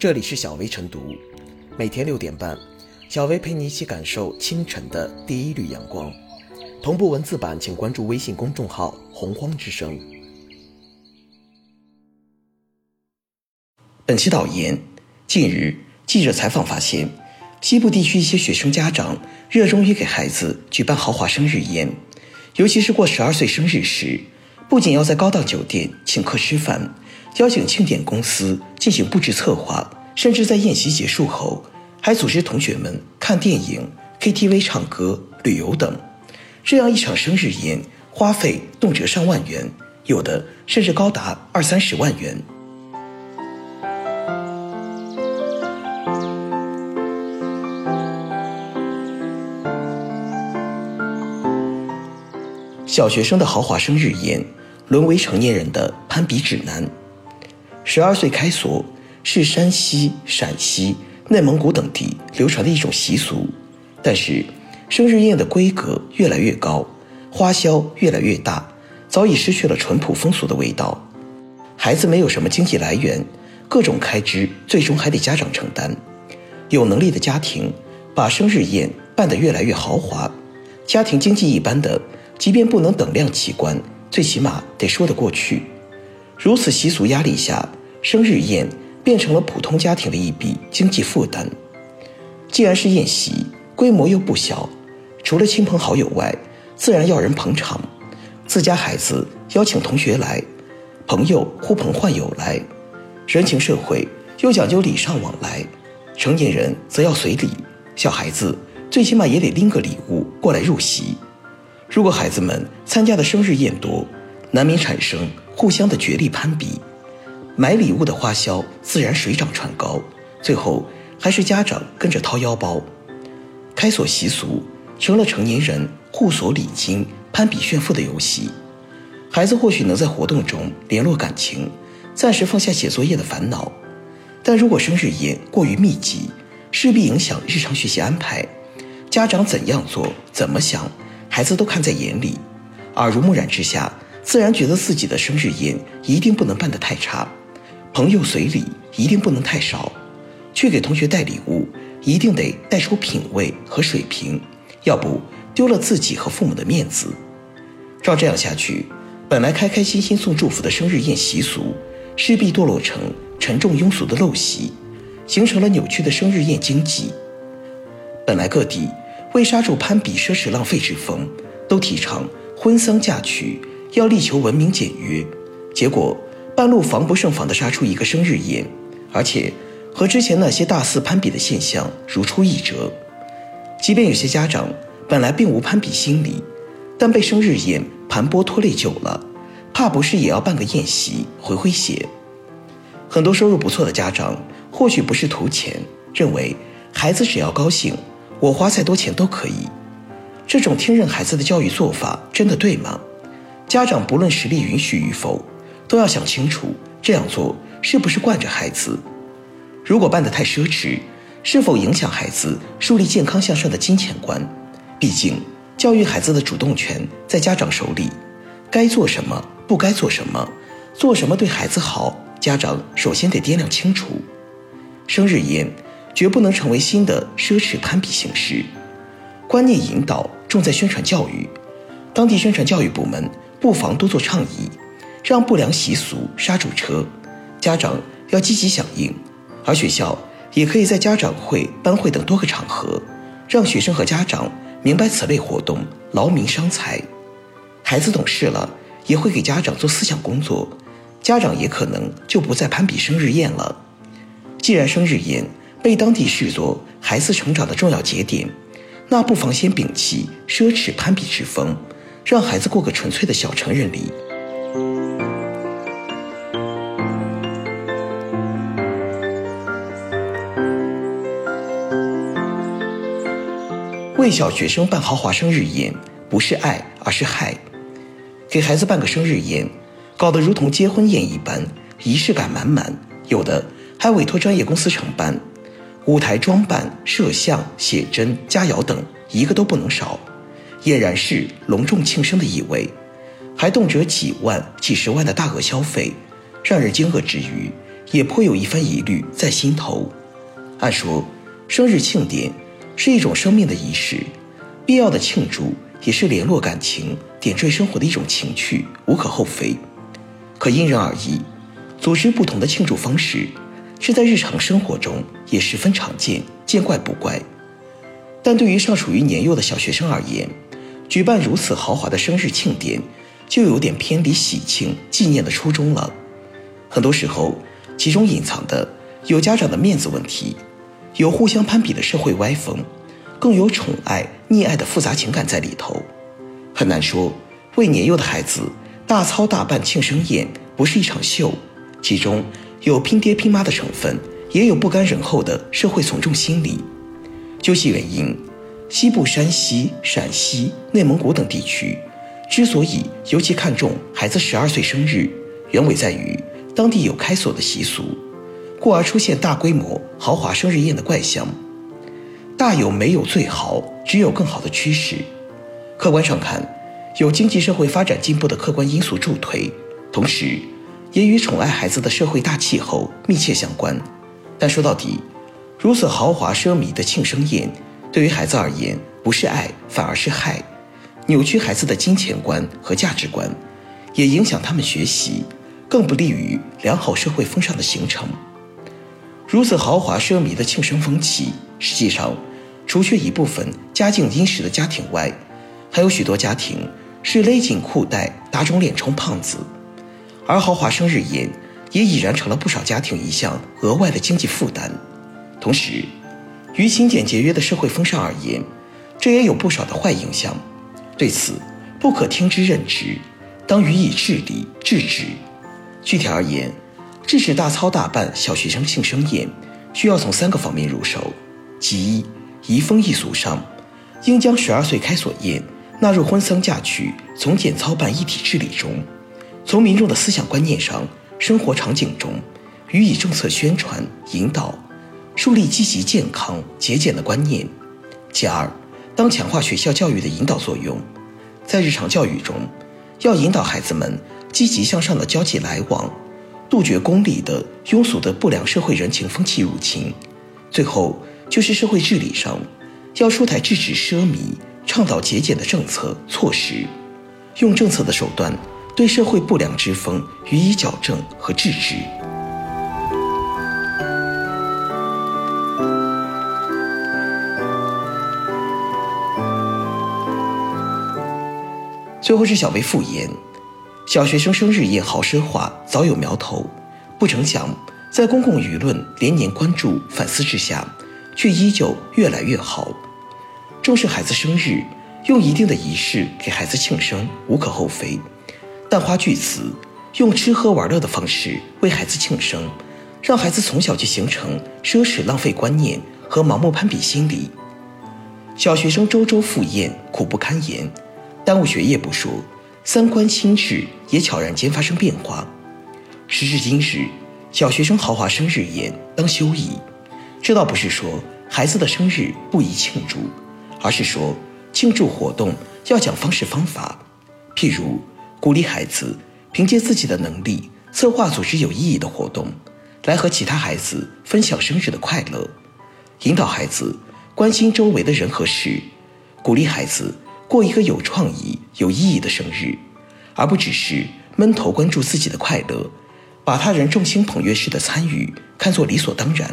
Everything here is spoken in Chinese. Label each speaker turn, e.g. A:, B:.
A: 这里是小薇晨读，每天六点半，小薇陪你一起感受清晨的第一缕阳光。同步文字版，请关注微信公众号“洪荒之声”。本期导言：近日，记者采访发现，西部地区一些学生家长热衷于给孩子举办豪华生日宴，尤其是过十二岁生日时，不仅要在高档酒店请客吃饭。邀请庆典公司进行布置策划，甚至在宴席结束后，还组织同学们看电影、KTV 唱歌、旅游等。这样一场生日宴，花费动辄上万元，有的甚至高达二三十万元。小学生的豪华生日宴，沦为成年人的攀比指南。十二岁开锁是山西、陕西、内蒙古等地流传的一种习俗，但是生日宴的规格越来越高，花销越来越大，早已失去了淳朴风俗的味道。孩子没有什么经济来源，各种开支最终还得家长承担。有能力的家庭把生日宴办得越来越豪华，家庭经济一般的，即便不能等量齐观，最起码得说得过去。如此习俗压力下。生日宴变成了普通家庭的一笔经济负担。既然是宴席，规模又不小，除了亲朋好友外，自然要人捧场。自家孩子邀请同学来，朋友呼朋唤友来，人情社会又讲究礼尚往来。成年人则要随礼，小孩子最起码也得拎个礼物过来入席。如果孩子们参加的生日宴多，难免产生互相的角力攀比。买礼物的花销自然水涨船高，最后还是家长跟着掏腰包。开锁习俗成了成年人互锁礼金、攀比炫富的游戏。孩子或许能在活动中联络感情，暂时放下写作业的烦恼，但如果生日宴过于密集，势必影响日常学习安排。家长怎样做、怎么想，孩子都看在眼里，耳濡目染之下，自然觉得自己的生日宴一定不能办得太差。朋友随礼一定不能太少，去给同学带礼物一定得带出品味和水平，要不丢了自己和父母的面子。照这样下去，本来开开心心送祝福的生日宴习俗，势必堕落成沉重庸俗的陋习，形成了扭曲的生日宴经济。本来各地为刹住攀比奢侈浪费之风，都提倡婚丧嫁娶要力求文明简约，结果。半路防不胜防地杀出一个生日宴，而且和之前那些大肆攀比的现象如出一辙。即便有些家长本来并无攀比心理，但被生日宴盘剥拖累久了，怕不是也要办个宴席回回血。很多收入不错的家长或许不是图钱，认为孩子只要高兴，我花再多钱都可以。这种听任孩子的教育做法真的对吗？家长不论实力允许与否。都要想清楚，这样做是不是惯着孩子？如果办得太奢侈，是否影响孩子树立健康向上的金钱观？毕竟，教育孩子的主动权在家长手里，该做什么，不该做什么，做什么对孩子好，家长首先得掂量清楚。生日宴绝不能成为新的奢侈攀比形式，观念引导重在宣传教育，当地宣传教育部门不妨多做倡议。让不良习俗刹住车，家长要积极响应，而学校也可以在家长会、班会等多个场合，让学生和家长明白此类活动劳民伤财。孩子懂事了，也会给家长做思想工作，家长也可能就不再攀比生日宴了。既然生日宴被当地视作孩子成长的重要节点，那不妨先摒弃奢侈攀比之风，让孩子过个纯粹的小成人礼。为小学生办豪华生日宴，不是爱，而是害。给孩子办个生日宴，搞得如同结婚宴一般，仪式感满满。有的还委托专业公司承办，舞台装扮、摄像、写真、佳肴等，一个都不能少，俨然是隆重庆生的意味。还动辄几万、几十万的大额消费，让人惊愕之余，也颇有一番疑虑在心头。按说，生日庆典是一种生命的仪式，必要的庆祝也是联络感情、点缀生活的一种情趣，无可厚非。可因人而异，组织不同的庆祝方式，是在日常生活中也十分常见，见怪不怪。但对于尚处于年幼的小学生而言，举办如此豪华的生日庆典，就有点偏离喜庆纪念的初衷了。很多时候，其中隐藏的有家长的面子问题。有互相攀比的社会歪风，更有宠爱溺爱的复杂情感在里头，很难说为年幼的孩子大操大办庆生宴不是一场秀，其中有拼爹拼妈的成分，也有不甘人后的社会从众心理。究其原因，西部山西、陕西、内蒙古等地区之所以尤其看重孩子十二岁生日，原委在于当地有开锁的习俗。故而出现大规模豪华生日宴的怪象，大有没有最好，只有更好的趋势。客观上看，有经济社会发展进步的客观因素助推，同时也与宠爱孩子的社会大气候密切相关。但说到底，如此豪华奢靡的庆生宴，对于孩子而言，不是爱，反而是害，扭曲孩子的金钱观和价值观，也影响他们学习，更不利于良好社会风尚的形成。如此豪华奢靡的庆生风气，实际上，除却一部分家境殷实的家庭外，还有许多家庭是勒紧裤带打肿脸充胖子，而豪华生日宴也已然成了不少家庭一项额外的经济负担。同时，于勤俭节约的社会风尚而言，这也有不少的坏影响。对此，不可听之任之，当予以治理制止。具体而言，制止大操大办小学生庆生宴，需要从三个方面入手：其一，移风易俗上，应将十二岁开锁宴纳入婚丧嫁娶从简操办一体治理中，从民众的思想观念上、生活场景中予以政策宣传引导，树立积极健康节俭的观念。其二，当强化学校教育的引导作用，在日常教育中，要引导孩子们积极向上的交际来往。杜绝功利的、庸俗的不良社会人情风气入侵。最后，就是社会治理上，要出台制止奢靡、倡导节俭的政策措施，用政策的手段对社会不良之风予以矫正和制止。最后是小薇复言。小学生生日宴好奢华，早有苗头，不成想在公共舆论连年关注反思之下，却依旧越来越好。重视孩子生日，用一定的仪式给孩子庆生无可厚非，但花巨资用吃喝玩乐的方式为孩子庆生，让孩子从小就形成奢侈浪费观念和盲目攀比心理。小学生周周赴宴，苦不堪言，耽误学业不说。三观心智也悄然间发生变化。时至今日，小学生豪华生日宴当休矣。这倒不是说孩子的生日不宜庆祝，而是说庆祝活动要讲方式方法。譬如鼓励孩子凭借自己的能力策划组织有意义的活动，来和其他孩子分享生日的快乐；引导孩子关心周围的人和事，鼓励孩子。过一个有创意、有意义的生日，而不只是闷头关注自己的快乐，把他人众星捧月式的参与看作理所当然。